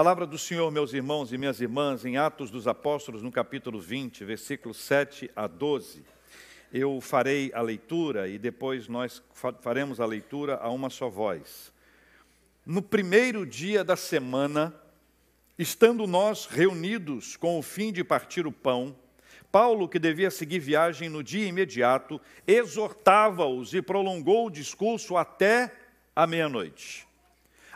Palavra do Senhor, meus irmãos e minhas irmãs, em Atos dos Apóstolos, no capítulo 20, versículos 7 a 12. Eu farei a leitura e depois nós faremos a leitura a uma só voz. No primeiro dia da semana, estando nós reunidos com o fim de partir o pão, Paulo, que devia seguir viagem no dia imediato, exortava-os e prolongou o discurso até a meia-noite.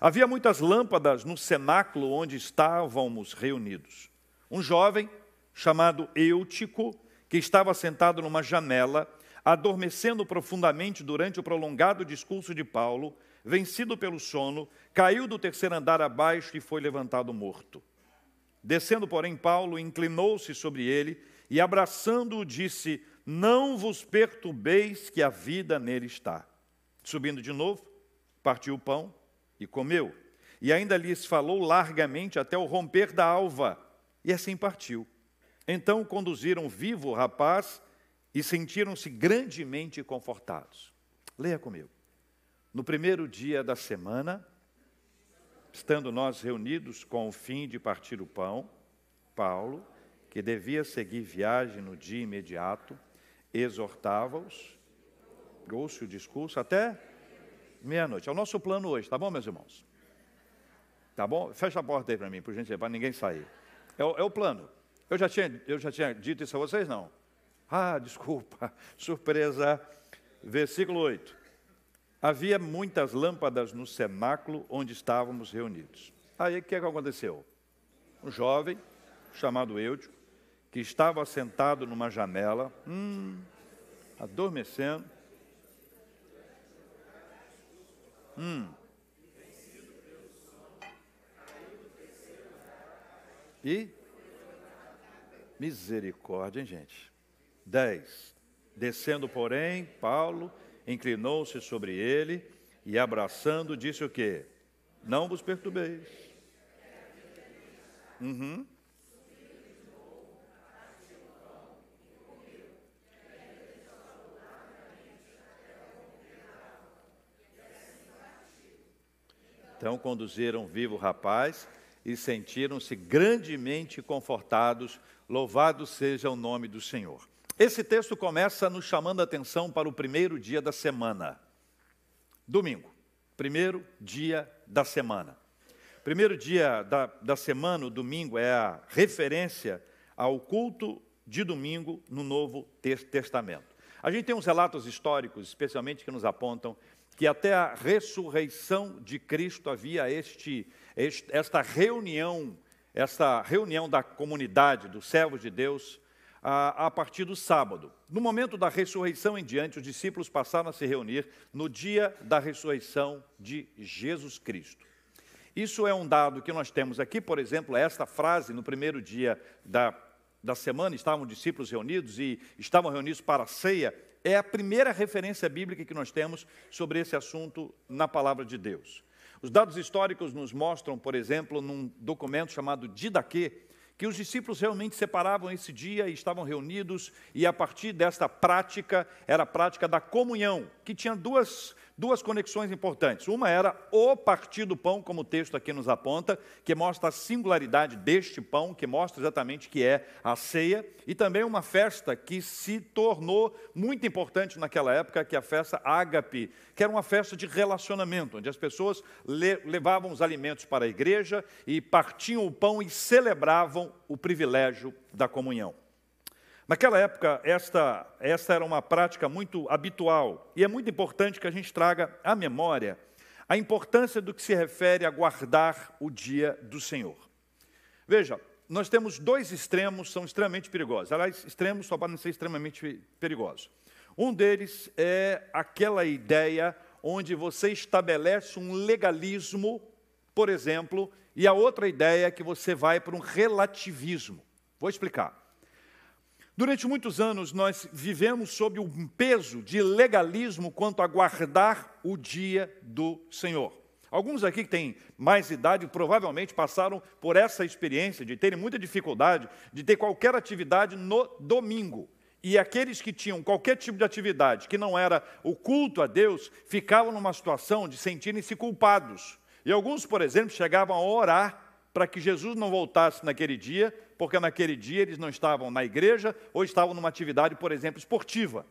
Havia muitas lâmpadas no cenáculo onde estávamos reunidos. Um jovem, chamado Eutico, que estava sentado numa janela, adormecendo profundamente durante o prolongado discurso de Paulo, vencido pelo sono, caiu do terceiro andar abaixo e foi levantado morto. Descendo, porém, Paulo inclinou-se sobre ele e, abraçando-o, disse: Não vos perturbeis, que a vida nele está. Subindo de novo, partiu o pão e comeu. E ainda lhes falou largamente até o romper da alva, e assim partiu. Então conduziram vivo o rapaz e sentiram-se grandemente confortados. Leia comigo. No primeiro dia da semana, estando nós reunidos com o fim de partir o pão, Paulo, que devia seguir viagem no dia imediato, exortava-os, ouça o discurso até meia-noite. É o nosso plano hoje, tá bom, meus irmãos? Tá bom? Fecha a porta aí para mim, por gentileza, para ninguém sair. É o, é o, plano. Eu já, tinha, eu já tinha dito isso a vocês, não? Ah, desculpa, surpresa. Versículo 8. Havia muitas lâmpadas no cenáculo onde estávamos reunidos. Aí o que, é que aconteceu? Um jovem, chamado Eutico, que estava sentado numa janela, hum, adormecendo. Hum. E? Misericórdia, hein, gente? Dez. Descendo, porém, Paulo inclinou-se sobre ele e, abraçando, disse o quê? Não vos perturbeis. Uhum. Então conduziram vivo o rapaz e sentiram-se grandemente confortados. Louvado seja o nome do Senhor. Esse texto começa nos chamando a atenção para o primeiro dia da semana. Domingo, primeiro dia da semana. Primeiro dia da, da semana, o domingo, é a referência ao culto de domingo no Novo Testamento. A gente tem uns relatos históricos, especialmente, que nos apontam que até a ressurreição de Cristo havia este, este, esta reunião, esta reunião da comunidade, dos servos de Deus, a, a partir do sábado. No momento da ressurreição em diante, os discípulos passaram a se reunir no dia da ressurreição de Jesus Cristo. Isso é um dado que nós temos aqui, por exemplo, esta frase no primeiro dia da, da semana, estavam discípulos reunidos e estavam reunidos para a ceia, é a primeira referência bíblica que nós temos sobre esse assunto na palavra de Deus. Os dados históricos nos mostram, por exemplo, num documento chamado Didaquê, que os discípulos realmente separavam esse dia e estavam reunidos, e a partir desta prática, era a prática da comunhão, que tinha duas duas conexões importantes. Uma era o partir do pão, como o texto aqui nos aponta, que mostra a singularidade deste pão, que mostra exatamente que é a ceia, e também uma festa que se tornou muito importante naquela época, que é a festa ágape, que era uma festa de relacionamento, onde as pessoas levavam os alimentos para a igreja e partiam o pão e celebravam o privilégio da comunhão. Naquela época, esta, esta era uma prática muito habitual e é muito importante que a gente traga à memória a importância do que se refere a guardar o dia do Senhor. Veja, nós temos dois extremos, são extremamente perigosos. Aliás, extremos só podem ser extremamente perigosos. Um deles é aquela ideia onde você estabelece um legalismo, por exemplo, e a outra ideia é que você vai para um relativismo. Vou explicar. Durante muitos anos, nós vivemos sob um peso de legalismo quanto a guardar o dia do Senhor. Alguns aqui que têm mais idade provavelmente passaram por essa experiência de terem muita dificuldade de ter qualquer atividade no domingo. E aqueles que tinham qualquer tipo de atividade que não era o culto a Deus, ficavam numa situação de sentirem-se culpados. E alguns, por exemplo, chegavam a orar para que Jesus não voltasse naquele dia, porque naquele dia eles não estavam na igreja ou estavam numa atividade, por exemplo, esportiva,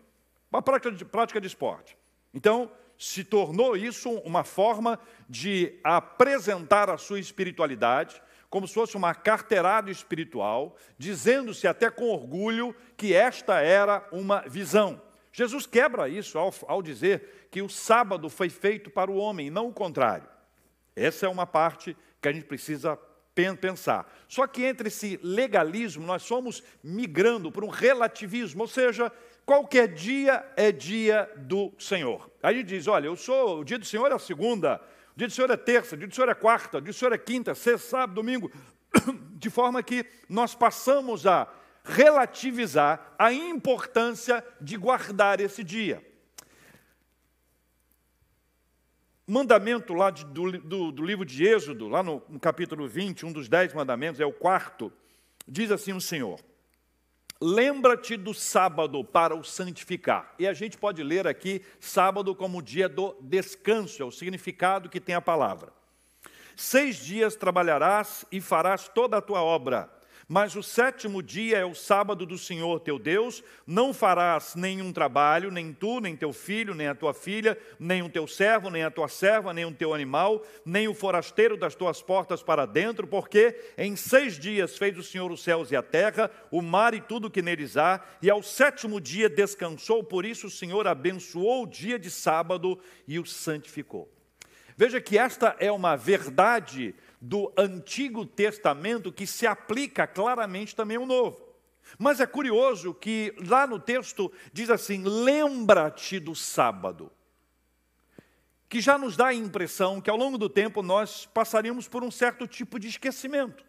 uma prática de, prática de esporte. Então, se tornou isso uma forma de apresentar a sua espiritualidade, como se fosse uma carteirada espiritual, dizendo-se até com orgulho que esta era uma visão. Jesus quebra isso ao, ao, dizer que o sábado foi feito para o homem, não o contrário. Essa é uma parte que a gente precisa pensar. Só que entre esse legalismo, nós somos migrando para um relativismo, ou seja, qualquer dia é dia do Senhor. Aí diz: olha, eu sou, o dia do Senhor é segunda, o dia do Senhor é terça, o dia do Senhor é quarta, o dia do Senhor é quinta, sexta, sábado, domingo. De forma que nós passamos a relativizar a importância de guardar esse dia. Mandamento lá de, do, do, do, livro de Êxodo, lá no, no capítulo 20, um dos dez mandamentos, é o quarto, diz assim o Senhor: Lembra-te do sábado para o santificar. E a gente pode ler aqui sábado como dia do descanso, é o significado que tem a palavra. Seis dias trabalharás e farás toda a tua obra mas o sétimo dia é o sábado do Senhor teu Deus, não farás nenhum trabalho, nem tu, nem teu filho, nem a tua filha, nem o teu servo, nem a tua serva, nem o teu animal, nem o forasteiro das tuas portas para dentro, porque em seis dias fez o Senhor os céus e a terra, o mar e tudo que neles há, e ao sétimo dia descansou, por isso o Senhor abençoou o dia de sábado e o santificou. Veja que esta é uma verdade do Antigo Testamento que se aplica claramente também ao Novo. Mas é curioso que lá no texto diz assim: lembra-te do sábado. Que já nos dá a impressão que ao longo do tempo nós passaríamos por um certo tipo de esquecimento.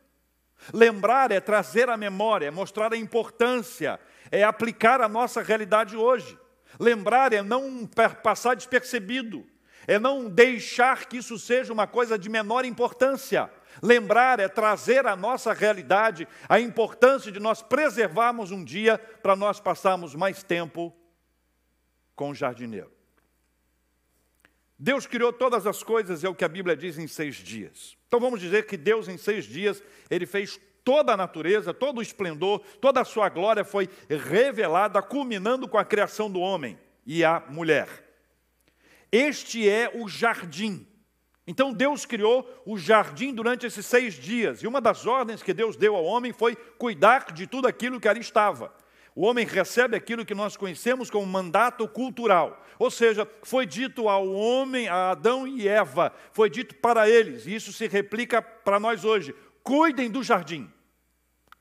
Lembrar é trazer a memória, é mostrar a importância, é aplicar a nossa realidade hoje. Lembrar é não passar despercebido é não deixar que isso seja uma coisa de menor importância. Lembrar é trazer à nossa realidade a importância de nós preservarmos um dia para nós passarmos mais tempo com o jardineiro. Deus criou todas as coisas, é o que a Bíblia diz, em seis dias. Então vamos dizer que Deus, em seis dias, ele fez toda a natureza, todo o esplendor, toda a sua glória foi revelada, culminando com a criação do homem e a mulher. Este é o jardim. Então Deus criou o jardim durante esses seis dias, e uma das ordens que Deus deu ao homem foi cuidar de tudo aquilo que ali estava. O homem recebe aquilo que nós conhecemos como mandato cultural, ou seja, foi dito ao homem, a Adão e Eva, foi dito para eles, e isso se replica para nós hoje: cuidem do jardim,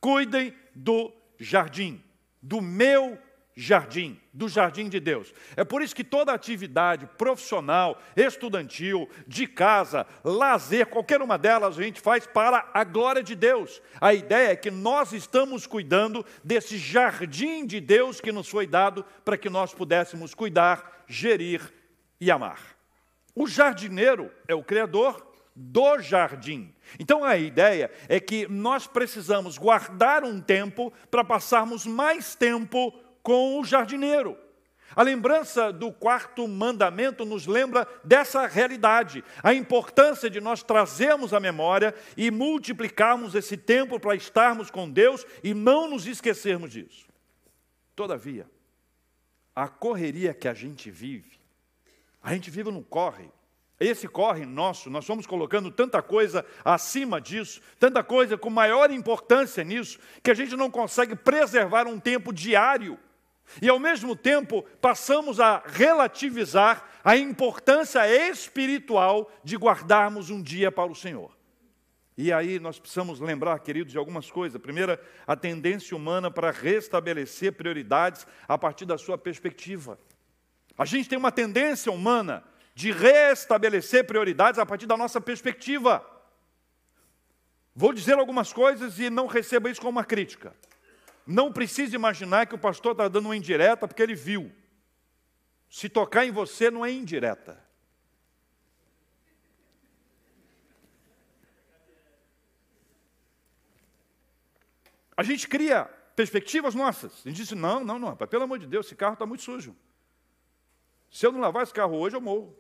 cuidem do jardim, do meu jardim, do jardim de Deus. É por isso que toda atividade profissional, estudantil, de casa, lazer, qualquer uma delas a gente faz para a glória de Deus. A ideia é que nós estamos cuidando desse jardim de Deus que nos foi dado para que nós pudéssemos cuidar, gerir e amar. O jardineiro é o criador do jardim. Então a ideia é que nós precisamos guardar um tempo para passarmos mais tempo com o jardineiro. A lembrança do quarto mandamento nos lembra dessa realidade, a importância de nós trazermos a memória e multiplicarmos esse tempo para estarmos com Deus e não nos esquecermos disso. Todavia, a correria que a gente vive, a gente vive no corre. Esse corre nosso, nós vamos colocando tanta coisa acima disso, tanta coisa com maior importância nisso, que a gente não consegue preservar um tempo diário e ao mesmo tempo passamos a relativizar a importância espiritual de guardarmos um dia para o Senhor. E aí nós precisamos lembrar, queridos, de algumas coisas. Primeira, a tendência humana para restabelecer prioridades a partir da sua perspectiva. A gente tem uma tendência humana de restabelecer prioridades a partir da nossa perspectiva. Vou dizer algumas coisas e não receba isso como uma crítica. Não precisa imaginar que o pastor está dando uma indireta porque ele viu. Se tocar em você não é indireta. A gente cria perspectivas nossas. A gente disse: não, não, não, pelo amor de Deus, esse carro está muito sujo. Se eu não lavar esse carro hoje, eu morro.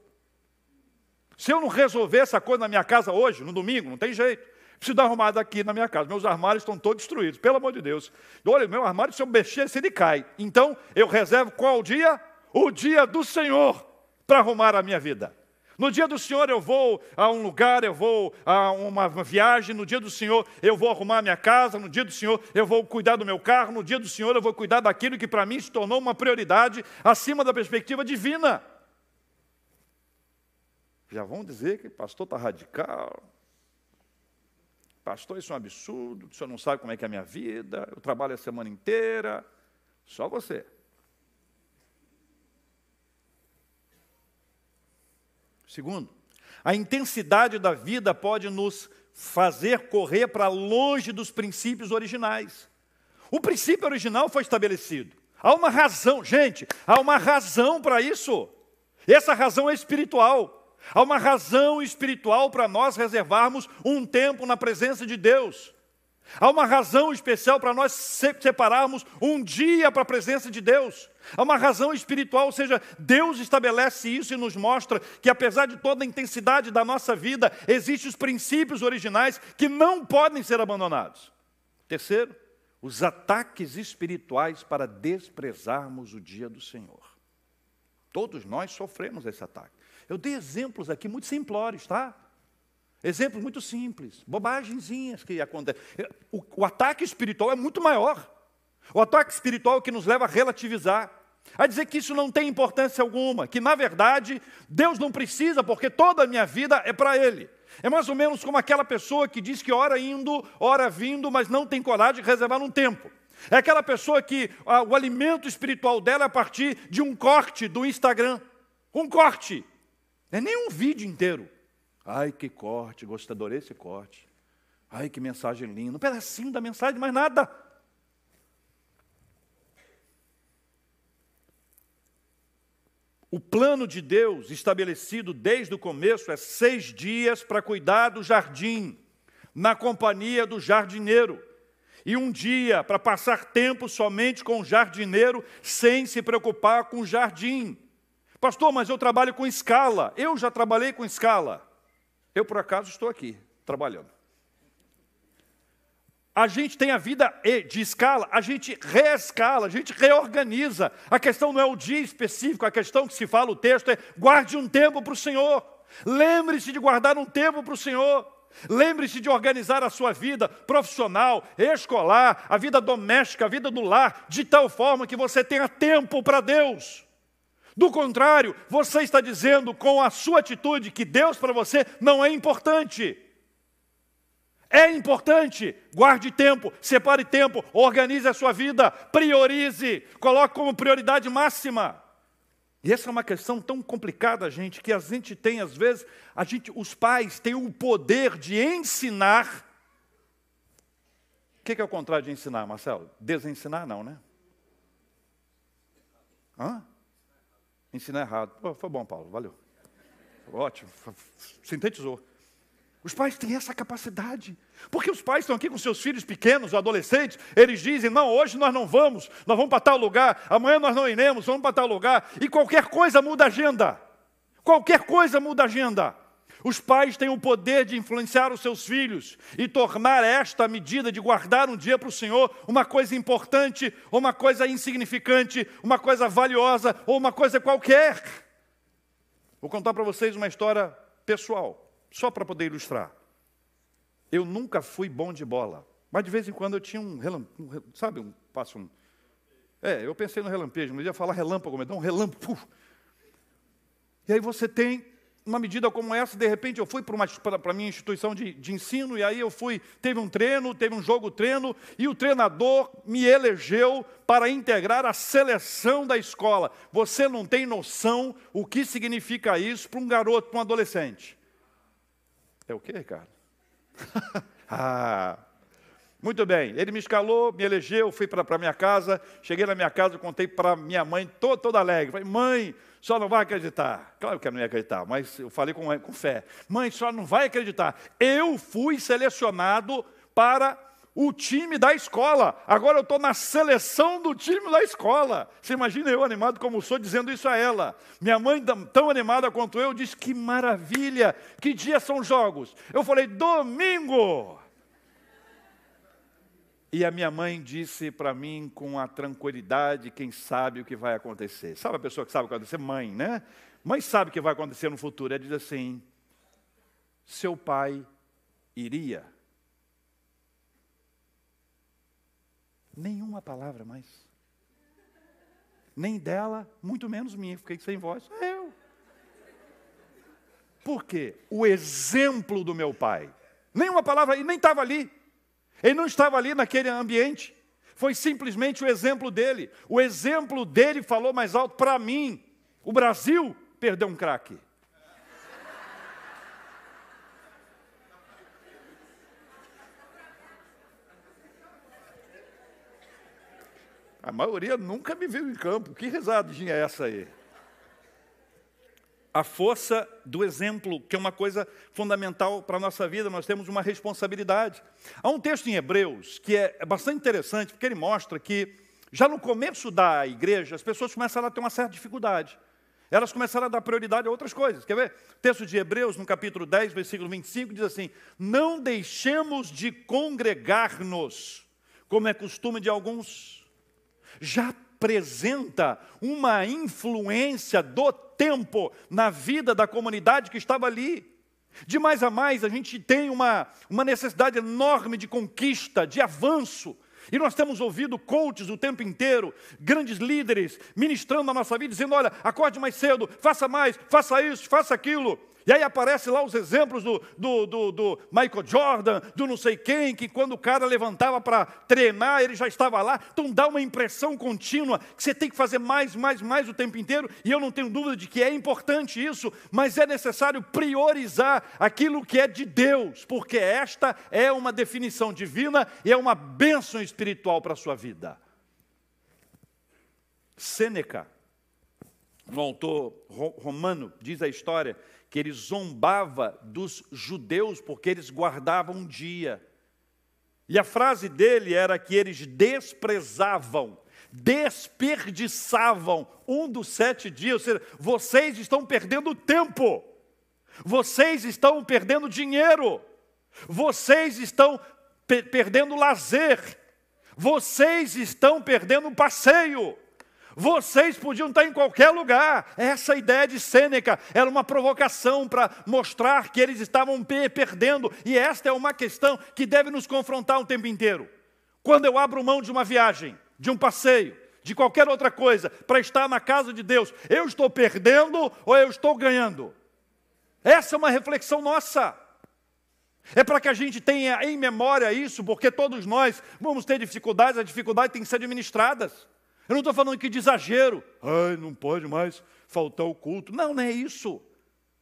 Se eu não resolver essa coisa na minha casa hoje, no domingo, não tem jeito. Preciso dar uma arrumada aqui na minha casa. Meus armários estão todos destruídos, pelo amor de Deus. Olha, meu armário, se eu mexer, se ele cai. Então, eu reservo qual dia? O dia do Senhor para arrumar a minha vida. No dia do Senhor eu vou a um lugar, eu vou a uma viagem, no dia do Senhor eu vou arrumar a minha casa, no dia do Senhor eu vou cuidar do meu carro, no dia do Senhor eu vou cuidar daquilo que para mim se tornou uma prioridade acima da perspectiva divina. Já vão dizer que o pastor está radical. Pastor, isso é um absurdo, o senhor não sabe como é que é a minha vida, eu trabalho a semana inteira. Só você. Segundo, a intensidade da vida pode nos fazer correr para longe dos princípios originais. O princípio original foi estabelecido. Há uma razão, gente, há uma razão para isso. Essa razão é espiritual. Há uma razão espiritual para nós reservarmos um tempo na presença de Deus. Há uma razão especial para nós separarmos um dia para a presença de Deus. Há uma razão espiritual, ou seja, Deus estabelece isso e nos mostra que, apesar de toda a intensidade da nossa vida, existem os princípios originais que não podem ser abandonados. Terceiro, os ataques espirituais para desprezarmos o dia do Senhor. Todos nós sofremos esse ataque. Eu dei exemplos aqui muito simplórios, tá? Exemplos muito simples, bobagenzinhas que acontecem. O, o, ataque espiritual é muito maior. O ataque espiritual é que nos leva a relativizar, a dizer que isso não tem importância alguma, que na verdade Deus não precisa, porque toda a minha vida é para Ele. É mais ou menos como aquela pessoa que diz que ora indo, ora vindo, mas não tem coragem de reservar um tempo. É aquela pessoa que ah, o alimento espiritual dela é a partir de um corte do Instagram. Um corte. Não é nem um vídeo inteiro. Ai, que corte, gostei, adorei esse corte. Ai, que mensagem linda. Um pedacinho da mensagem, mais nada. O plano de Deus, estabelecido desde o começo, é seis dias para cuidar do jardim, na companhia do jardineiro. E um dia para passar tempo somente com o jardineiro, sem se preocupar com o jardim. Pastor, mas eu trabalho com escala. Eu já trabalhei com escala. Eu, por acaso, estou aqui trabalhando. A gente tem a vida de escala, a gente reescala, a gente reorganiza. A questão não é o dia específico, a questão que se fala o texto é guarde um tempo para o Senhor. Lembre-se de guardar um tempo para o Senhor. Lembre-se de organizar a sua vida profissional, escolar, a vida doméstica, a vida do lar, de tal forma que você tenha tempo para Deus. Do contrário, você está dizendo com a sua atitude que Deus para você não é importante. É importante, guarde tempo, separe tempo, organize a sua vida, priorize, coloque como prioridade máxima. E essa é uma questão tão complicada, gente, que a gente tem, às vezes, a gente, os pais têm o poder de ensinar. O que é o contrário de ensinar, Marcelo? Desensinar, não, né? Hã? Ensinar errado. Pô, foi bom, Paulo, valeu. Ótimo, sintetizou. Os pais têm essa capacidade. Porque os pais estão aqui com seus filhos pequenos, adolescentes, eles dizem: não, hoje nós não vamos, nós vamos para tal lugar, amanhã nós não iremos, vamos para tal lugar, e qualquer coisa muda a agenda. Qualquer coisa muda a agenda. Os pais têm o poder de influenciar os seus filhos e tornar esta medida de guardar um dia para o Senhor uma coisa importante, ou uma coisa insignificante, uma coisa valiosa, ou uma coisa qualquer. Vou contar para vocês uma história pessoal, só para poder ilustrar. Eu nunca fui bom de bola, mas de vez em quando eu tinha um relâmpago, sabe, um passo um. É, eu pensei no relampejo, mas ia falar relâmpago, mas dá um relâmpago. E aí você tem uma medida como essa, de repente eu fui para a minha instituição de, de, ensino, e aí eu fui, teve um treino, teve um jogo treino, e o treinador me elegeu para integrar a seleção da escola. Você não tem noção o que significa isso para um garoto, para um adolescente. É o que, Ricardo? ah, muito bem, ele me escalou, me elegeu, fui para a minha casa, cheguei na minha casa, contei para minha mãe, toda, toda alegre. Falei, mãe, só não vai acreditar. Claro que eu não ia acreditar, mas eu falei com, com fé. Mãe, só não vai acreditar. Eu fui selecionado para o time da escola. Agora eu estou na seleção do time da escola. Você imagina eu animado como sou dizendo isso a ela. Minha mãe, tão animada quanto eu, disse: Que maravilha, que dia são jogos? Eu falei: Domingo. E a minha mãe disse para mim com a tranquilidade, quem sabe o que vai acontecer. Sabe a pessoa que sabe o que vai acontecer? Mãe, né? Mãe sabe o que vai acontecer no futuro. Ela diz assim: seu pai iria. Nenhuma palavra mais. Nem dela, muito menos minha. Fiquei sem voz. Eu. Por quê? O exemplo do meu pai. Nenhuma palavra, e nem estava ali. Ele não estava ali naquele ambiente. Foi simplesmente o exemplo dele. O exemplo dele falou mais alto para mim. O Brasil perdeu um craque. A maioria nunca me viu em campo. Que risadinha é essa aí? A força do exemplo, que é uma coisa fundamental para a nossa vida, nós temos uma responsabilidade. Há um texto em Hebreus que é bastante interessante, porque ele mostra que, já no começo da igreja, as pessoas começaram a ter uma certa dificuldade. Elas começaram a dar prioridade a outras coisas. Quer ver? O texto de Hebreus, no capítulo 10, versículo 25, diz assim: Não deixemos de congregar-nos, como é costume de alguns já apresenta uma influência do tempo na vida da comunidade que estava ali. De mais a mais, a gente tem uma, uma necessidade enorme de conquista, de avanço. E nós temos ouvido coaches o tempo inteiro, grandes líderes, ministrando a nossa vida, dizendo: olha, acorde mais cedo, faça mais, faça isso, faça aquilo. E aí aparece lá os exemplos do, do, do, do, Michael Jordan, do não sei quem, que quando o cara levantava para treinar, ele já estava lá. Então dá uma impressão contínua que você tem que fazer mais, mais, mais o tempo inteiro. E eu não tenho dúvida de que é importante isso, mas é necessário priorizar aquilo que é de Deus, porque esta é uma definição divina e é uma bênção espiritual para a sua vida. Sêneca, um autor romano, diz a história que ele zombava dos judeus porque eles guardavam um dia. E a frase dele era que eles desprezavam, desperdiçavam um dos sete dias, ou seja, vocês estão perdendo tempo, vocês estão perdendo dinheiro, vocês estão pe perdendo lazer, vocês estão perdendo um passeio. Vocês podiam estar em qualquer lugar. Essa ideia de Sêneca era uma provocação para mostrar que eles estavam perdendo. E esta é uma questão que deve nos confrontar o tempo inteiro. Quando eu abro mão de uma viagem, de um passeio, de qualquer outra coisa, para estar na casa de Deus, eu estou perdendo ou eu estou ganhando? Essa é uma reflexão nossa. É para que a gente tenha em memória isso, porque todos nós vamos ter dificuldades, as dificuldades têm que ser administradas. Eu não estou falando aqui de exagero. Ai, não pode mais faltar o culto. Não, não é isso.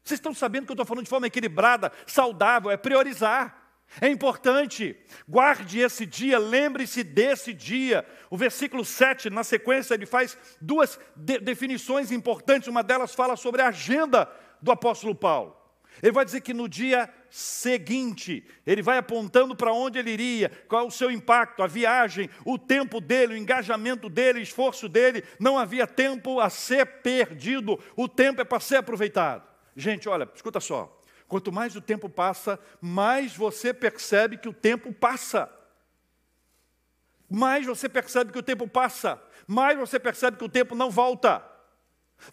Vocês estão sabendo que eu estou falando de forma equilibrada, saudável, é priorizar. É importante, guarde esse dia, lembre-se desse dia. O versículo 7, na sequência, ele faz duas de definições importantes. Uma delas fala sobre a agenda do apóstolo Paulo. Ele vai dizer que no dia seguinte, ele vai apontando para onde ele iria, qual é o seu impacto, a viagem, o tempo dele, o engajamento dele, o esforço dele. Não havia tempo a ser perdido, o tempo é para ser aproveitado. Gente, olha, escuta só. Quanto mais o tempo passa, mais você percebe que o tempo passa. Mais você percebe que o tempo passa, mais você percebe que o tempo não volta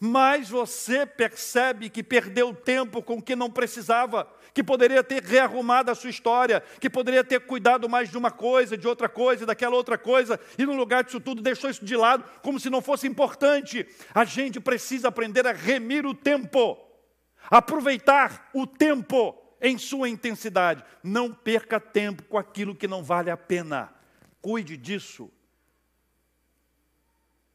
mais você percebe que perdeu tempo com o que não precisava, que poderia ter rearrumado a sua história, que poderia ter cuidado mais de uma coisa, de outra coisa, daquela outra coisa, e no lugar disso tudo deixou isso de lado, como se não fosse importante. A gente precisa aprender a remir o tempo, aproveitar o tempo em sua intensidade. Não perca tempo com aquilo que não vale a pena. Cuide disso.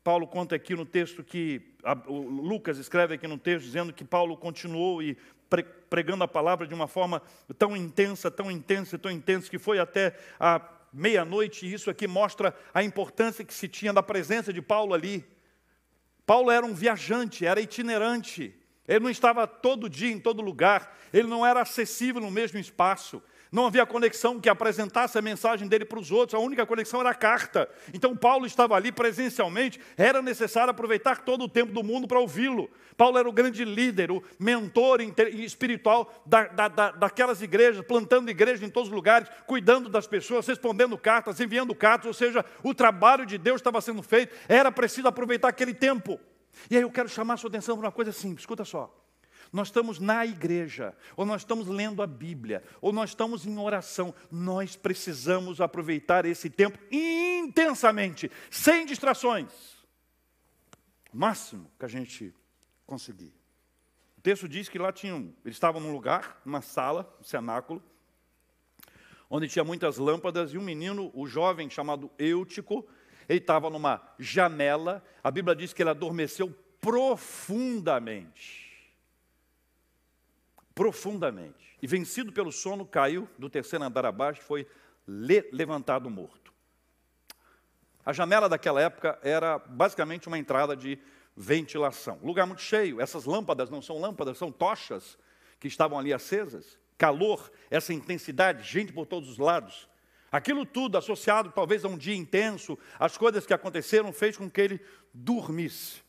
Paulo conta aqui no texto que, Lucas escreve aqui no texto, dizendo que Paulo continuou e pregando a palavra de uma forma tão intensa, tão intensa, tão intensa, que foi até a meia-noite, e isso aqui mostra a importância que se tinha da presença de Paulo ali. Paulo era um viajante, era itinerante, ele não estava todo dia em todo lugar, ele não era acessível no mesmo espaço, não havia conexão que apresentasse a mensagem dele para os outros, a única conexão era a carta. Então Paulo estava ali presencialmente, era necessário aproveitar todo o tempo do mundo para ouvi-lo. Paulo era o grande líder, o mentor espiritual da, da, da, daquelas igrejas, plantando igrejas em todos os lugares, cuidando das pessoas, respondendo cartas, enviando cartas, ou seja, o trabalho de Deus estava sendo feito, era preciso aproveitar aquele tempo. E aí eu quero chamar a sua atenção para uma coisa simples, escuta só. Nós estamos na igreja, ou nós estamos lendo a Bíblia, ou nós estamos em oração. Nós precisamos aproveitar esse tempo intensamente, sem distrações. O máximo que a gente conseguir. O texto diz que lá tinham, eles estavam num lugar, numa sala, um cenáculo, onde tinha muitas lâmpadas, e um menino, o jovem chamado Eutico, ele estava numa janela, a Bíblia diz que ele adormeceu profundamente profundamente. E vencido pelo sono, caiu do terceiro andar abaixo foi levantado morto. A janela daquela época era basicamente uma entrada de ventilação. Lugar muito cheio, essas lâmpadas não são lâmpadas, são tochas que estavam ali acesas. Calor, essa intensidade, gente por todos os lados. Aquilo tudo associado talvez a um dia intenso, as coisas que aconteceram fez com que ele dormisse.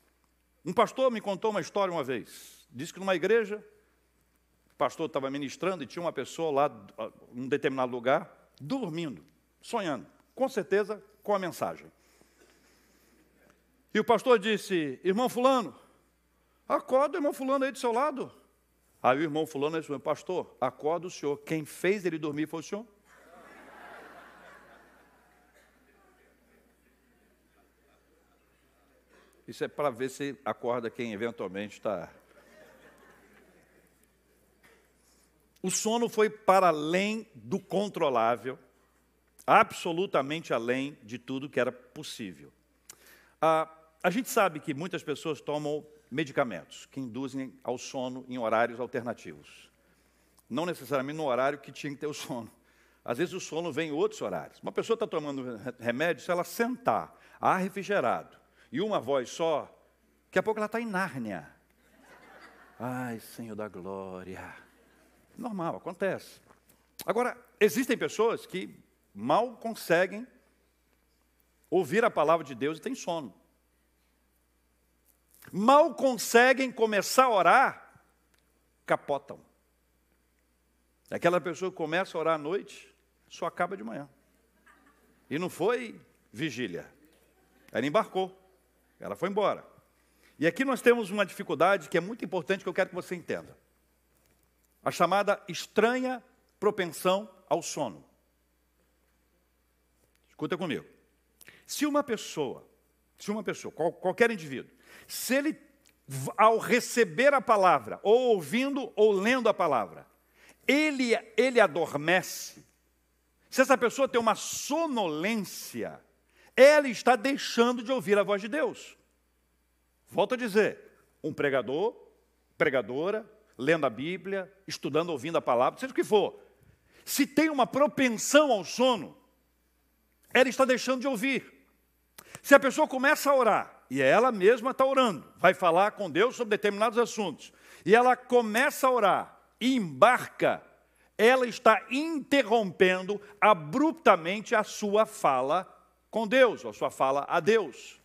Um pastor me contou uma história uma vez. Disse que numa igreja o pastor estava ministrando e tinha uma pessoa lá, em um determinado lugar, dormindo, sonhando, com certeza com a mensagem. E o pastor disse: Irmão Fulano, acorda, irmão Fulano aí do seu lado. Aí o irmão Fulano disse: Pastor, acorda o senhor. Quem fez ele dormir foi o senhor? Isso é para ver se acorda quem eventualmente está O sono foi para além do controlável, absolutamente além de tudo que era possível. Ah, a gente sabe que muitas pessoas tomam medicamentos que induzem ao sono em horários alternativos. Não necessariamente no horário que tinha que ter o sono. Às vezes o sono vem em outros horários. Uma pessoa está tomando remédio, se ela sentar, ar refrigerado, e uma voz só, daqui a pouco ela está em Nárnia. Ai, Senhor da glória. Normal, acontece. Agora, existem pessoas que mal conseguem ouvir a palavra de Deus e têm sono. Mal conseguem começar a orar, capotam. Aquela pessoa que começa a orar à noite, só acaba de manhã. E não foi vigília. Ela embarcou. Ela foi embora. E aqui nós temos uma dificuldade que é muito importante que eu quero que você entenda a chamada estranha propensão ao sono. Escuta comigo. Se uma pessoa, se uma pessoa, qual, qualquer indivíduo, se ele, ao receber a palavra, ou ouvindo ou lendo a palavra, ele, ele adormece, se essa pessoa tem uma sonolência, ela está deixando de ouvir a voz de Deus. Volto a dizer, um pregador, pregadora, lendo a Bíblia, estudando, ouvindo a palavra, seja o que for. Se tem uma propensão ao sono, ela está deixando de ouvir. Se a pessoa começa a orar, e ela mesma está orando, vai falar com Deus sobre determinados assuntos, e ela começa a orar e embarca, ela está interrompendo abruptamente a sua fala com Deus, a sua fala a Deus.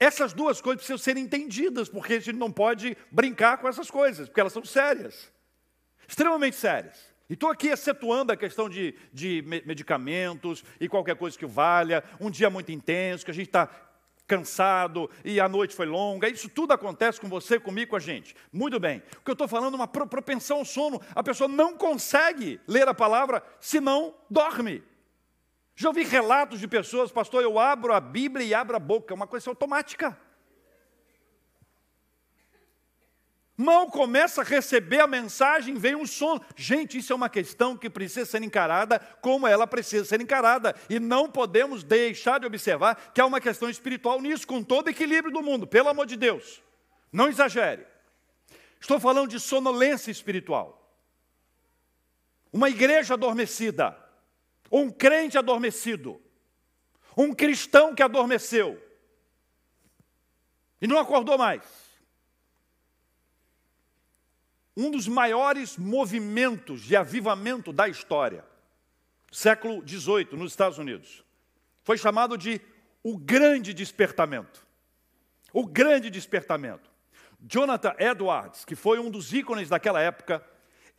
Essas duas coisas precisam ser entendidas, porque a gente não pode brincar com essas coisas, porque elas são sérias, extremamente sérias. E estou aqui excetuando a questão de, de medicamentos e qualquer coisa que valha, um dia muito intenso, que a gente está cansado e a noite foi longa, isso tudo acontece com você, comigo, com a gente. Muito bem. O que eu estou falando é uma propensão ao sono. A pessoa não consegue ler a palavra se não dorme. Já ouvi relatos de pessoas, pastor, eu abro a Bíblia e abro a boca, é uma coisa automática. Mal começa a receber a mensagem, vem um sono. Gente, isso é uma questão que precisa ser encarada como ela precisa ser encarada. E não podemos deixar de observar que há uma questão espiritual nisso, com todo o equilíbrio do mundo, pelo amor de Deus. Não exagere. Estou falando de sonolência espiritual. Uma igreja adormecida um crente adormecido, um cristão que adormeceu e não acordou mais. um dos maiores movimentos de avivamento da história, século XVIII, nos Estados Unidos. Foi chamado de o grande despertamento. O grande despertamento. Jonathan Edwards, que foi um dos ícones daquela época,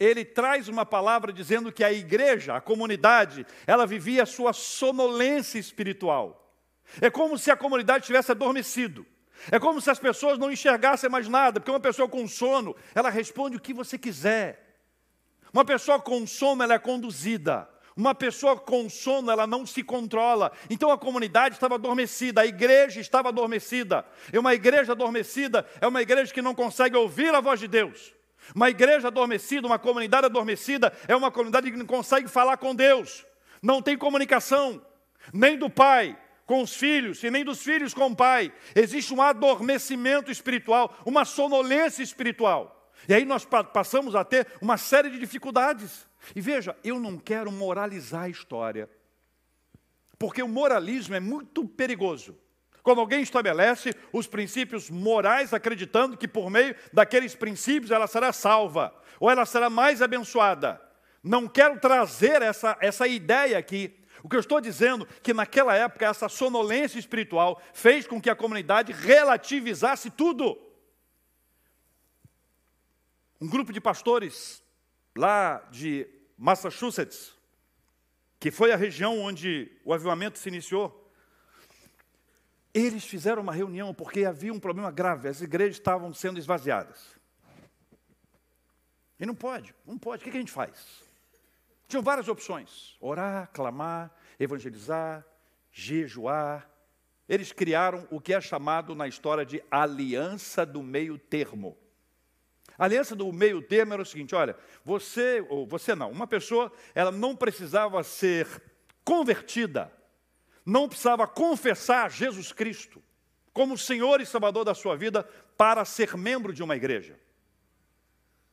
ele traz uma palavra dizendo que a igreja, a comunidade, ela vivia a sua sonolência espiritual. É como se a comunidade tivesse adormecido. É como se as pessoas não enxergassem mais nada, porque uma pessoa com sono, ela responde o que você quiser. Uma pessoa com sono, ela é conduzida. Uma pessoa com sono, ela não se controla. Então a comunidade estava adormecida, a igreja estava adormecida. E uma igreja adormecida é uma igreja que não consegue ouvir a voz de Deus. Uma igreja adormecida, uma comunidade adormecida, é uma comunidade que não consegue falar com Deus. Não tem comunicação, nem do pai com os filhos, e nem dos filhos com o pai. Existe um adormecimento espiritual, uma sonolência espiritual. E aí nós passamos a ter uma série de dificuldades. E veja, eu não quero moralizar a história, porque o moralismo é muito perigoso. Quando alguém estabelece os princípios morais, acreditando que por meio daqueles princípios ela será salva, ou ela será mais abençoada. Não quero trazer essa, essa ideia aqui. O que eu estou dizendo é que naquela época essa sonolência espiritual fez com que a comunidade relativizasse tudo. Um grupo de pastores lá de Massachusetts, que foi a região onde o avivamento se iniciou, eles fizeram uma reunião porque havia um problema grave, as igrejas estavam sendo esvaziadas. E não pode, não pode, o que a gente faz? Tinham várias opções: orar, clamar, evangelizar, jejuar. Eles criaram o que é chamado na história de aliança do meio termo. A aliança do meio termo era o seguinte: olha, você, ou você não, uma pessoa, ela não precisava ser convertida, não precisava confessar Jesus Cristo como Senhor e Salvador da sua vida para ser membro de uma igreja.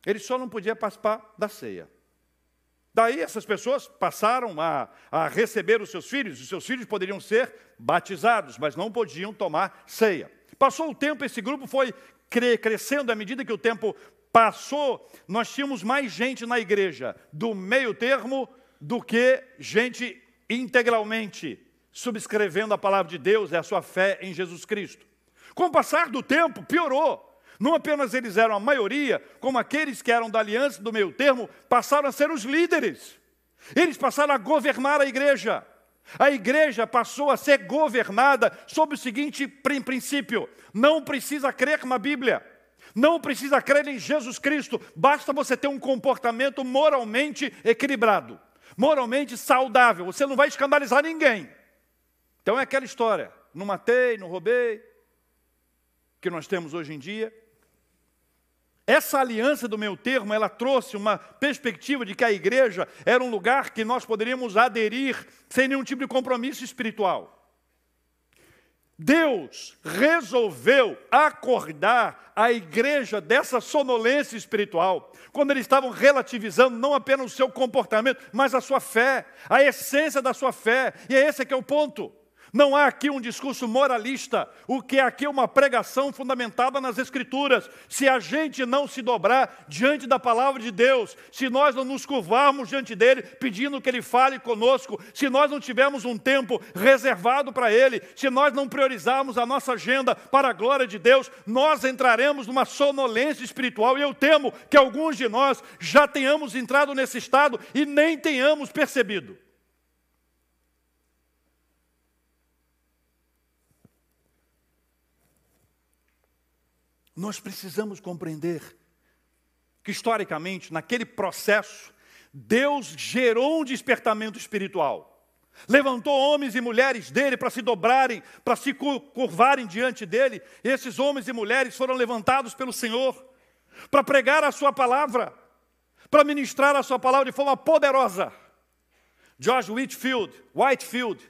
Ele só não podia participar da ceia. Daí essas pessoas passaram a, a, receber os seus filhos, os seus filhos poderiam ser batizados, mas não podiam tomar ceia. Passou o tempo, esse grupo foi crescendo à medida que o tempo passou, nós tínhamos mais gente na igreja do meio termo do que gente integralmente subscrevendo a palavra de Deus e a sua fé em Jesus Cristo. Com o passar do tempo, piorou. Não apenas eles eram a maioria, como aqueles que eram da aliança do meio termo, passaram a ser os líderes. Eles passaram a governar a igreja. A igreja passou a ser governada sob o seguinte princípio: não precisa crer na Bíblia. Não precisa crer em Jesus Cristo, basta você ter um comportamento moralmente equilibrado, moralmente saudável. Você não vai escandalizar ninguém. Então é aquela história: não matei, não roubei, que nós temos hoje em dia. Essa aliança do meu termo, ela trouxe uma perspectiva de que a igreja era um lugar que nós poderíamos aderir sem nenhum tipo de compromisso espiritual. Deus resolveu acordar a igreja dessa sonolência espiritual, quando eles estavam relativizando não apenas o seu comportamento, mas a sua fé, a essência da sua fé, e é esse que é o ponto. Não há aqui um discurso moralista, o que é aqui uma pregação fundamentada nas Escrituras. Se a gente não se dobrar diante da palavra de Deus, se nós não nos curvarmos diante dele, pedindo que ele fale conosco, se nós não tivermos um tempo reservado para ele, se nós não priorizarmos a nossa agenda para a glória de Deus, nós entraremos numa sonolência espiritual e eu temo que alguns de nós já tenhamos entrado nesse estado e nem tenhamos percebido. Nós precisamos compreender que, historicamente, naquele processo, Deus gerou um despertamento espiritual. Levantou homens e mulheres dele para se dobrarem, para se curvarem diante dele. E esses homens e mulheres foram levantados pelo Senhor para pregar a sua palavra, para ministrar a sua palavra de forma poderosa. George Whitfield, Whitefield,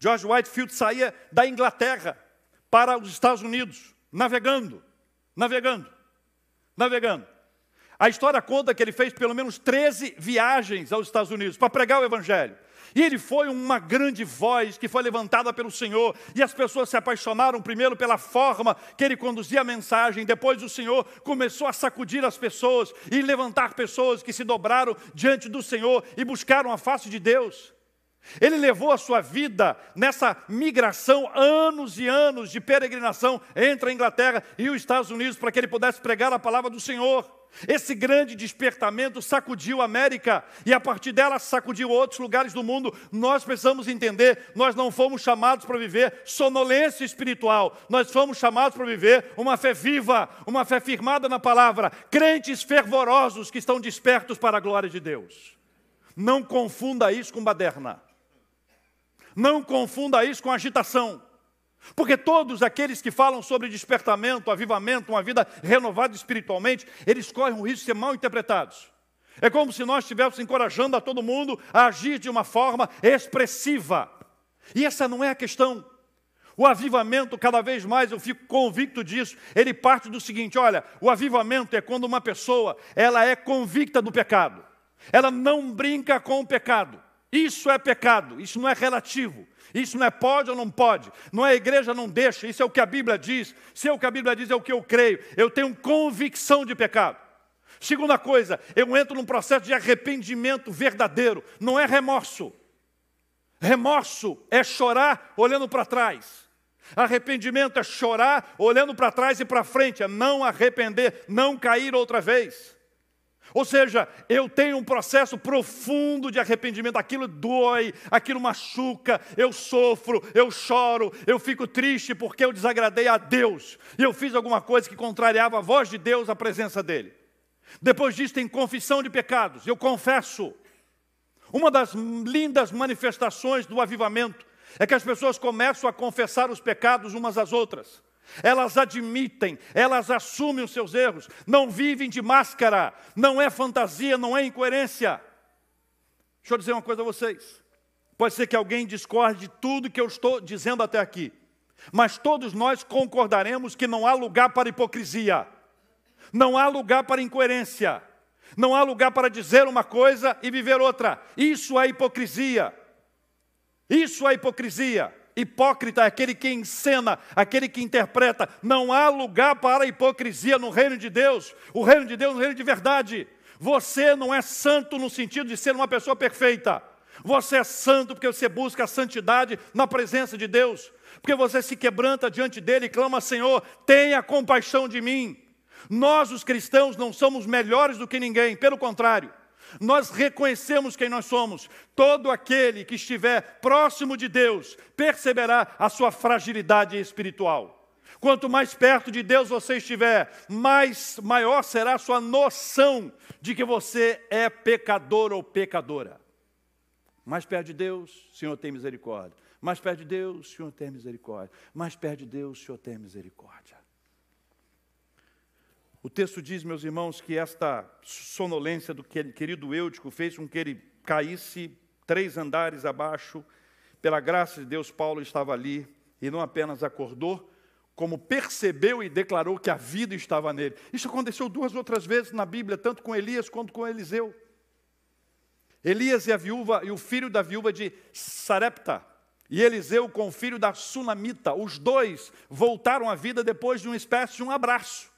George Whitefield saía da Inglaterra para os Estados Unidos, navegando navegando, navegando. A história conta que ele fez pelo menos 13 viagens aos Estados Unidos para pregar o Evangelho. E ele foi uma grande voz que foi levantada pelo Senhor, e as pessoas se apaixonaram primeiro pela forma que ele conduzia a mensagem, depois o Senhor começou a sacudir as pessoas e levantar pessoas que se dobraram diante do Senhor e buscaram a face de Deus. Ele levou a sua vida nessa migração, anos e anos de peregrinação entre a Inglaterra e os Estados Unidos, para que ele pudesse pregar a palavra do Senhor. Esse grande despertamento sacudiu a América e a partir dela sacudiu outros lugares do mundo. Nós precisamos entender, nós não fomos chamados para viver sonolência espiritual, nós fomos chamados para viver uma fé viva, uma fé firmada na palavra, crentes fervorosos que estão despertos para a glória de Deus. Não confunda isso com baderna. Não confunda isso com agitação. Porque todos aqueles que falam sobre despertamento, avivamento, uma vida renovada espiritualmente, eles correm o risco de ser mal interpretados. É como se nós estivéssemos encorajando a todo mundo a agir de uma forma expressiva. E essa não é a questão. O avivamento, cada vez mais eu fico convicto disso, ele parte do seguinte, olha, o avivamento é quando uma pessoa, ela é convicta do pecado. Ela não brinca com o pecado. Isso é pecado, isso não é relativo. Isso não é pode ou não pode. Não é igreja não deixa. Isso é o que a Bíblia diz. Se é o que a Bíblia diz, é o que eu creio. Eu tenho convicção de pecado. Segunda coisa, eu entro num processo de arrependimento verdadeiro. Não é remorso. Remorso é chorar olhando para trás. Arrependimento é chorar olhando para trás e para frente, é não arrepender, não cair outra vez. Ou seja, eu tenho um processo profundo de arrependimento, aquilo dói, aquilo machuca, eu sofro, eu choro, eu fico triste porque eu desagradei a Deus e eu fiz alguma coisa que contrariava a voz de Deus, a presença dEle. Depois disso, tem confissão de pecados, eu confesso. Uma das lindas manifestações do avivamento é que as pessoas começam a confessar os pecados umas às outras. Elas admitem, elas assumem os seus erros, não vivem de máscara, não é fantasia, não é incoerência. Deixa eu dizer uma coisa a vocês. Pode ser que alguém discorde de tudo que eu estou dizendo até aqui, mas todos nós concordaremos que não há lugar para hipocrisia, não há lugar para incoerência, não há lugar para dizer uma coisa e viver outra. Isso é hipocrisia. Isso é hipocrisia. Hipócrita é aquele que encena, aquele que interpreta. Não há lugar para a hipocrisia no reino de Deus. O reino de Deus é um reino de verdade. Você não é santo no sentido de ser uma pessoa perfeita. Você é santo porque você busca a santidade na presença de Deus. Porque você se quebranta diante dele e clama, Senhor, tenha compaixão de mim. Nós, os cristãos, não somos melhores do que ninguém, pelo contrário. Nós reconhecemos quem nós somos. Todo aquele que estiver próximo de Deus perceberá a sua fragilidade espiritual. Quanto mais perto de Deus você estiver, mais maior será a sua noção de que você é pecador ou pecadora. Mais perto de Deus, Senhor tem misericórdia. Mais perto de Deus, Senhor tem misericórdia. Mais perto de Deus, Senhor tem misericórdia. O texto diz, meus irmãos, que esta sonolência do querido Eutico fez com que ele caísse três andares abaixo. Pela graça de Deus, Paulo estava ali e não apenas acordou, como percebeu e declarou que a vida estava nele. Isso aconteceu duas outras vezes na Bíblia, tanto com Elias quanto com Eliseu. Elias e a viúva e o filho da viúva de Sarepta, e Eliseu com o filho da Sunamita, os dois voltaram à vida depois de uma espécie de um abraço.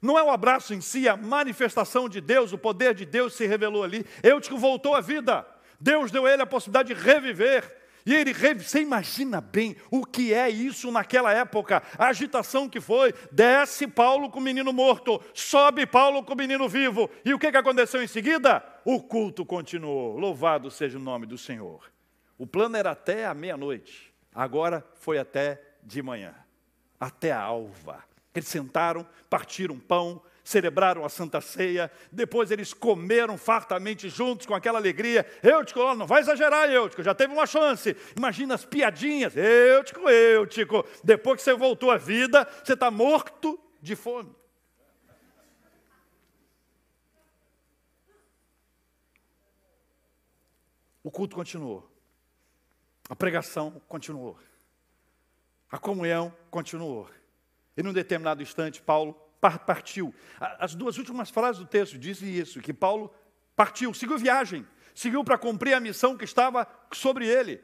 Não é o abraço em si, a manifestação de Deus, o poder de Deus se revelou ali. Eutico voltou à vida. Deus deu a ele a possibilidade de reviver. E ele, você imagina bem o que é isso naquela época, a agitação que foi, desce Paulo com o menino morto, sobe Paulo com o menino vivo, e o que aconteceu em seguida? O culto continuou, louvado seja o nome do Senhor. O plano era até a meia-noite, agora foi até de manhã, até a alva. Eles sentaram, partiram pão, celebraram a Santa Ceia, depois eles comeram fartamente juntos com aquela alegria. Eutico, não vai exagerar, Eutico, já teve uma chance. Imagina as piadinhas, Eutico, Eutico. Depois que você voltou à vida, você está morto de fome. O culto continuou, a pregação continuou, a comunhão continuou. E num determinado instante, Paulo partiu. As duas últimas frases do texto dizem isso, que Paulo partiu, seguiu viagem. seguiu para cumprir a missão que estava sobre ele,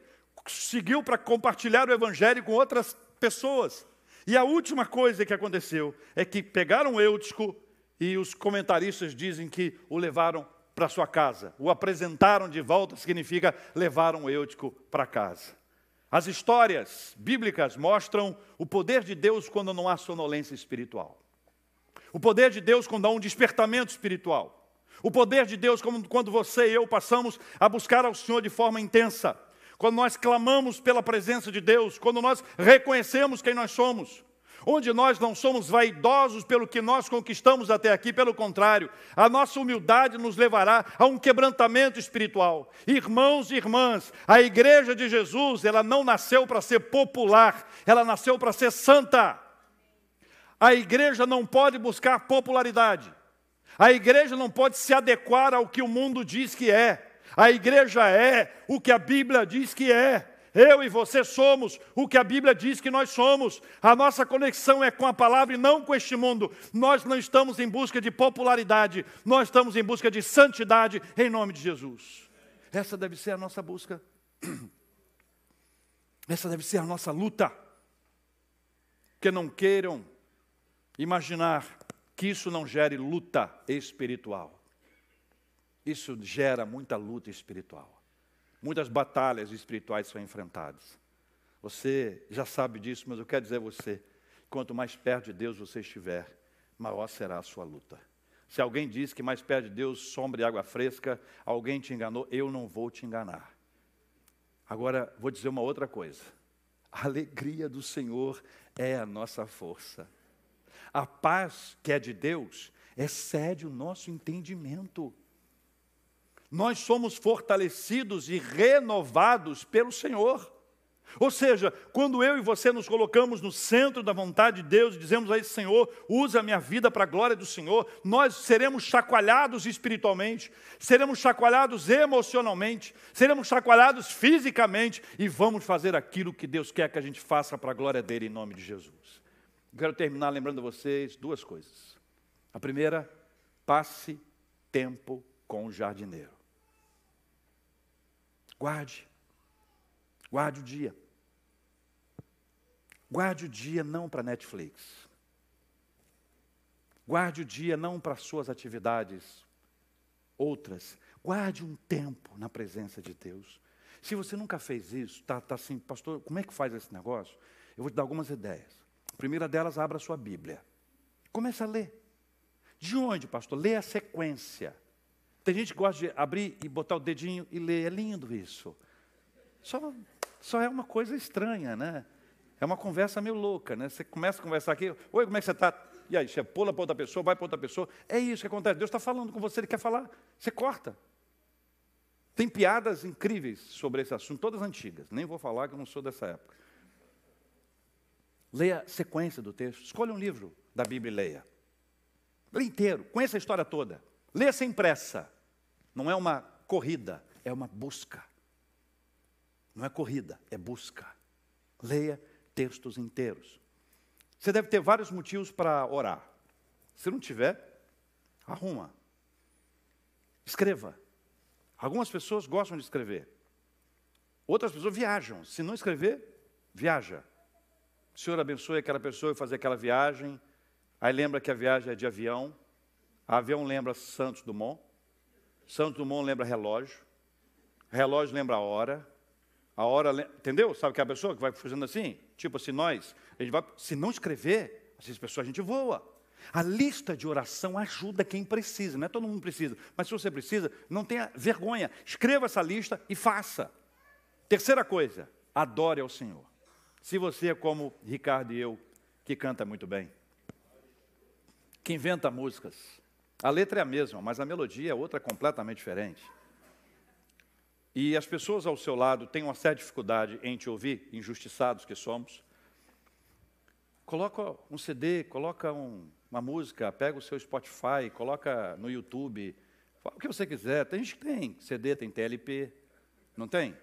seguiu para compartilhar o evangelho com outras pessoas. E a última coisa que aconteceu é que pegaram Eutico e os comentaristas dizem que o levaram para sua casa. O apresentaram de volta significa levaram Eutico para casa. As histórias bíblicas mostram o poder de Deus quando não há sonolência espiritual. O poder de Deus quando há um despertamento espiritual. O poder de Deus quando você e eu passamos a buscar ao Senhor de forma intensa quando nós clamamos pela presença de Deus, quando nós reconhecemos quem nós somos, onde nós não somos vaidosos pelo que nós conquistamos até aqui, pelo contrário, a nossa humildade nos levará a um quebrantamento espiritual. Irmãos e irmãs, a igreja de Jesus, ela não nasceu para ser popular, ela nasceu para ser santa. A igreja não pode buscar popularidade. A igreja não pode se adequar ao que o mundo diz que é. A igreja é o que a Bíblia diz que é. Eu e você somos o que a Bíblia diz que nós somos. A nossa conexão é com a palavra e não com este mundo. Nós não estamos em busca de popularidade, nós estamos em busca de santidade em nome de Jesus. Essa deve ser a nossa busca. Essa deve ser a nossa luta. Que não queiram imaginar que isso não gere luta espiritual. Isso gera muita luta espiritual. Muitas batalhas espirituais são enfrentadas. Você já sabe disso, mas eu quero dizer a você: quanto mais perto de Deus você estiver, maior será a sua luta. Se alguém diz que mais perto de Deus, sombra e água fresca, alguém te enganou, eu não vou te enganar. Agora, vou dizer uma outra coisa. A alegria do Senhor é a nossa força. A paz que é de Deus excede o nosso entendimento nós somos fortalecidos e renovados pelo Senhor. Ou seja, quando eu e você nos colocamos no centro da vontade de Deus e dizemos a esse Senhor, usa a minha vida para a glória do Senhor, nós seremos chacoalhados espiritualmente, seremos chacoalhados emocionalmente, seremos chacoalhados fisicamente e vamos fazer aquilo que Deus quer que a gente faça para a glória dele em nome de Jesus. quero terminar lembrando a vocês duas coisas. A primeira, passe tempo com o jardineiro. Guarde. Guarde o dia. Guarde o dia não para Netflix. Guarde o dia não para suas atividades outras. Guarde um tempo na presença de Deus. Se você nunca fez isso, está tá assim, pastor, como é que faz esse negócio? Eu vou te dar algumas ideias. A primeira delas, abra a sua Bíblia. Comece a ler. De onde, pastor? Lê a sequência. Tem gente que gosta de abrir e botar o dedinho e ler. É lindo isso. Só, só é uma coisa estranha, né? É uma conversa meio louca, né? Você começa a conversar aqui, oi, como é que você está? E aí, você pula para outra pessoa, vai para outra pessoa. É isso que acontece. Deus está falando com você, Ele quer falar. Você corta. Tem piadas incríveis sobre esse assunto, todas antigas. Nem vou falar que eu não sou dessa época. Leia a sequência do texto. Escolha um livro da Bíblia e leia. Leia inteiro. Conheça a história toda. Leia sem pressa. Não é uma corrida, é uma busca. Não é corrida, é busca. Leia textos inteiros. Você deve ter vários motivos para orar. Se não tiver, arruma. Escreva. Algumas pessoas gostam de escrever. Outras pessoas viajam. Se não escrever, viaja. O Senhor abençoe aquela pessoa e fazer aquela viagem. Aí lembra que a viagem é de avião. A avião lembra Santos Dumont. Santos Dumont lembra relógio, relógio lembra a hora, a hora, entendeu? Sabe que é a pessoa que vai fazendo assim? Tipo assim, nós, a gente vai, se não escrever, essas pessoas a gente voa. A lista de oração ajuda quem precisa, não é todo mundo precisa, mas se você precisa, não tenha vergonha, escreva essa lista e faça. Terceira coisa, adore ao Senhor. Se você é como Ricardo e eu, que canta muito bem, que inventa músicas, a letra é a mesma, mas a melodia é outra completamente diferente. E as pessoas ao seu lado têm uma certa dificuldade em te ouvir, injustiçados que somos. Coloca um CD, coloca um, uma música, pega o seu Spotify, coloca no YouTube, fala o que você quiser. Tem gente que tem CD, tem TLP, não tem?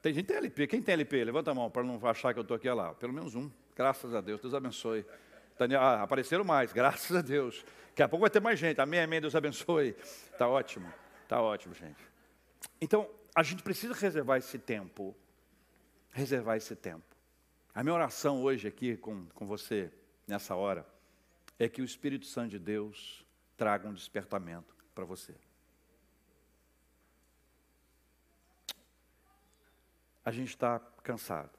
Tem gente que tem LP. Quem tem LP? Levanta a mão para não achar que eu estou aqui lá. Pelo menos um. Graças a Deus. Deus abençoe. Ah, apareceram mais, graças a Deus. Daqui a pouco vai ter mais gente. Amém, amém, Deus abençoe. Está ótimo, está ótimo, gente. Então, a gente precisa reservar esse tempo. Reservar esse tempo. A minha oração hoje aqui com, com você, nessa hora, é que o Espírito Santo de Deus traga um despertamento para você. A gente está cansado.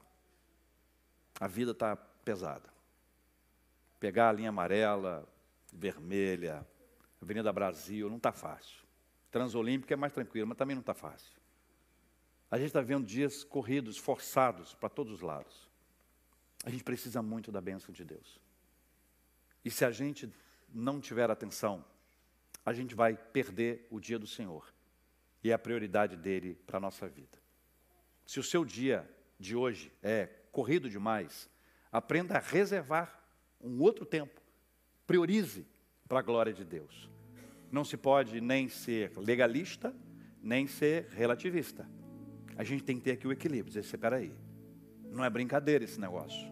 A vida está pesada. Pegar a linha amarela, vermelha, Avenida Brasil, não está fácil. Transolímpica é mais tranquilo, mas também não está fácil. A gente está vendo dias corridos, forçados para todos os lados. A gente precisa muito da bênção de Deus. E se a gente não tiver atenção, a gente vai perder o dia do Senhor e a prioridade dele para a nossa vida. Se o seu dia de hoje é corrido demais, aprenda a reservar um outro tempo. Priorize para a glória de Deus. Não se pode nem ser legalista, nem ser relativista. A gente tem que ter aqui o equilíbrio. Dizer, espera aí, não é brincadeira esse negócio.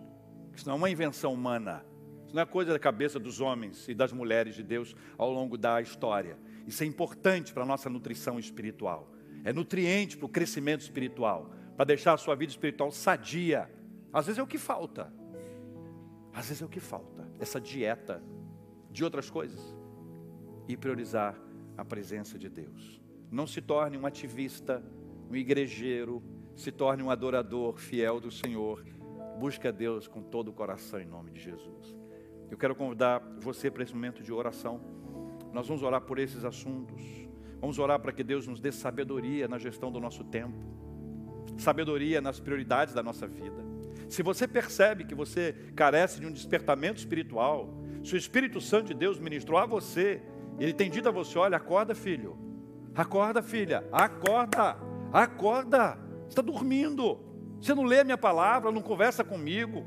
Isso não é uma invenção humana. Isso não é coisa da cabeça dos homens e das mulheres de Deus ao longo da história. Isso é importante para a nossa nutrição espiritual. É nutriente para o crescimento espiritual, para deixar a sua vida espiritual sadia. Às vezes é o que falta. Às vezes é o que falta. Essa dieta de outras coisas. E priorizar a presença de Deus. Não se torne um ativista, um igrejeiro, se torne um adorador fiel do Senhor. Busque a Deus com todo o coração em nome de Jesus. Eu quero convidar você para esse momento de oração. Nós vamos orar por esses assuntos. Vamos orar para que Deus nos dê sabedoria na gestão do nosso tempo, sabedoria nas prioridades da nossa vida. Se você percebe que você carece de um despertamento espiritual, se o Espírito Santo de Deus ministrou a você, ele tem dito a você: olha, acorda, filho, acorda, filha, acorda, acorda, você está dormindo, você não lê a minha palavra, não conversa comigo,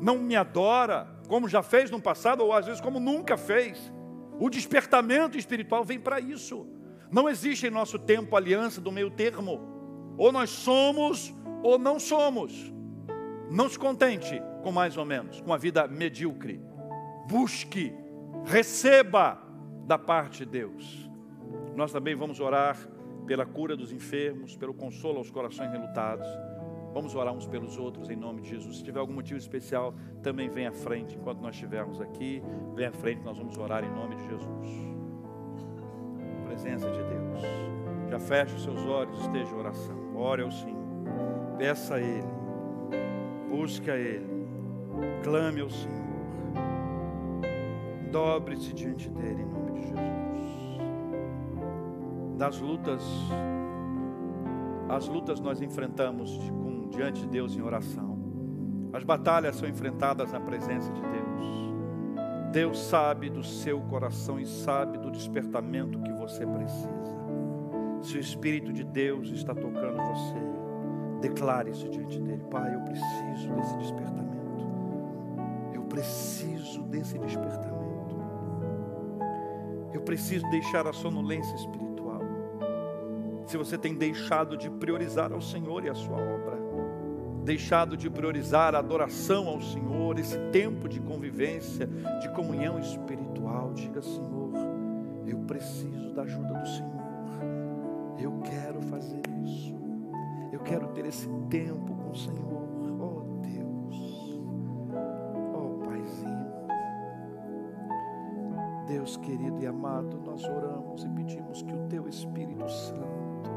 não me adora, como já fez no passado, ou às vezes como nunca fez. O despertamento espiritual vem para isso. Não existe em nosso tempo aliança do meio termo. Ou nós somos ou não somos. Não se contente com mais ou menos, com a vida medíocre. Busque, receba da parte de Deus. Nós também vamos orar pela cura dos enfermos, pelo consolo aos corações relutados. Vamos orar uns pelos outros em nome de Jesus. Se tiver algum motivo especial, também vem à frente enquanto nós estivermos aqui. Vem à frente, nós vamos orar em nome de Jesus. Presença de Deus. Já feche os seus olhos, esteja em oração. Ore ao Senhor. Peça a Ele. Busque a Ele. Clame ao Senhor. Dobre-se diante dele em nome de Jesus. Das lutas, as lutas nós enfrentamos com diante de Deus em oração. As batalhas são enfrentadas na presença de Deus. Deus sabe do seu coração e sabe do despertamento que você precisa. Se o Espírito de Deus está tocando você, declare isso diante dele. Pai, eu preciso desse despertamento. Eu preciso desse despertamento. Eu preciso deixar a sonolência espiritual. Se você tem deixado de priorizar ao Senhor e a sua obra, deixado de priorizar a adoração ao Senhor, esse tempo de convivência, de comunhão espiritual. Diga, Senhor, eu preciso da ajuda do Senhor. Eu quero quero ter esse tempo com o Senhor. Oh Deus. Oh Paizinho. Deus querido e amado, nós oramos e pedimos que o Teu Espírito Santo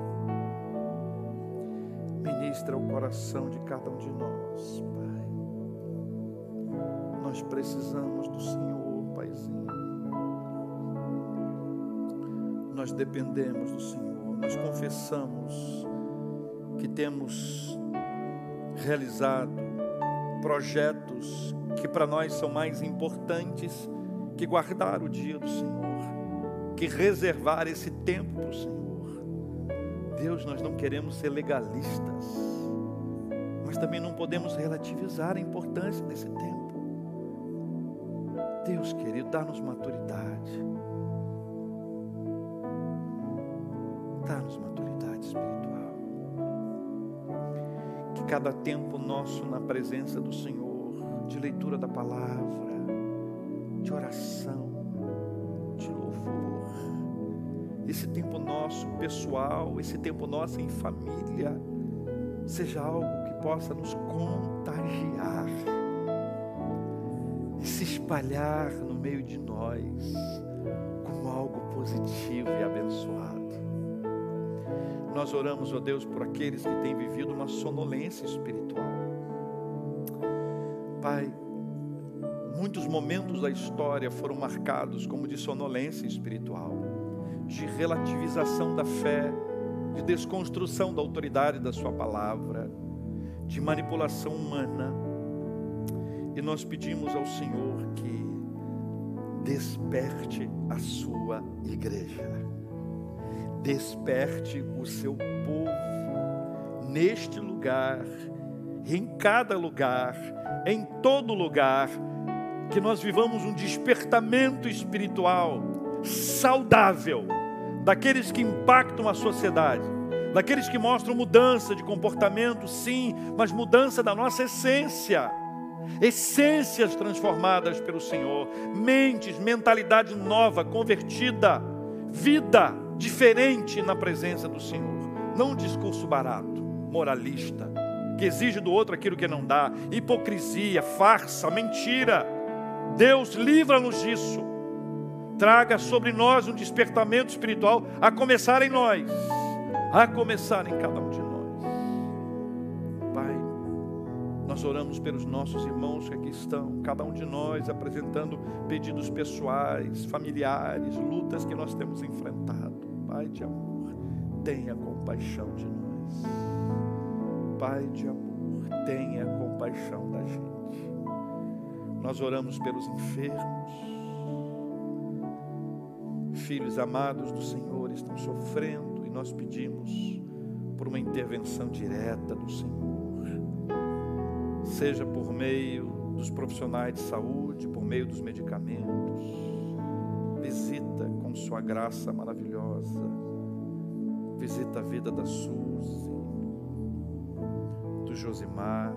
ministra o coração de cada um de nós, Pai. Nós precisamos do Senhor, Paizinho. Nós dependemos do Senhor, nós confessamos que temos realizado projetos que para nós são mais importantes que guardar o dia do Senhor, que reservar esse tempo para o Senhor. Deus, nós não queremos ser legalistas, mas também não podemos relativizar a importância desse tempo. Deus querido, dá-nos maturidade. Cada tempo nosso na presença do Senhor, de leitura da palavra, de oração, de louvor, esse tempo nosso pessoal, esse tempo nosso em família, seja algo que possa nos contagiar e se espalhar no meio de nós como algo positivo e abençoado. Nós oramos, ó Deus, por aqueles que têm vivido uma sonolência espiritual. Pai, muitos momentos da história foram marcados como de sonolência espiritual, de relativização da fé, de desconstrução da autoridade da Sua palavra, de manipulação humana. E nós pedimos ao Senhor que desperte a Sua igreja, desperte o seu povo neste lugar, em cada lugar, em todo lugar, que nós vivamos um despertamento espiritual saudável daqueles que impactam a sociedade, daqueles que mostram mudança de comportamento, sim, mas mudança da nossa essência. Essências transformadas pelo Senhor, mentes, mentalidade nova, convertida, vida diferente na presença do Senhor. Não um discurso barato, moralista, que exige do outro aquilo que não dá, hipocrisia, farsa, mentira. Deus livra-nos disso traga sobre nós um despertamento espiritual, a começar em nós, a começar em cada um de nós. Pai, nós oramos pelos nossos irmãos que aqui estão, cada um de nós apresentando pedidos pessoais, familiares, lutas que nós temos enfrentado. Pai de amor, tenha compaixão de nós. Pai de amor, tenha compaixão da gente. Nós oramos pelos enfermos filhos amados do Senhor estão sofrendo e nós pedimos por uma intervenção direta do Senhor, seja por meio dos profissionais de saúde, por meio dos medicamentos. Com Sua graça maravilhosa, visita a vida da Suzy, do Josimar,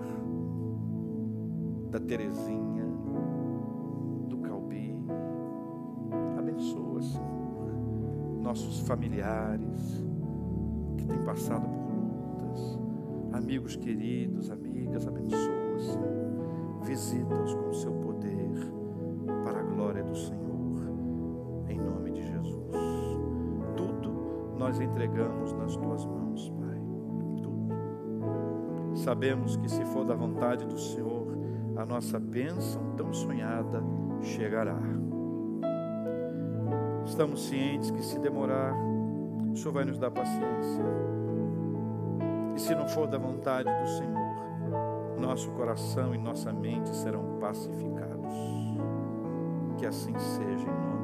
da Terezinha nossos familiares que têm passado por lutas, amigos queridos, amigas, abençoa, Visita-os com o seu Sabemos que se for da vontade do Senhor, a nossa bênção tão sonhada chegará. Estamos cientes que se demorar, o Senhor vai nos dar paciência. E se não for da vontade do Senhor, nosso coração e nossa mente serão pacificados. Que assim seja em Jesus.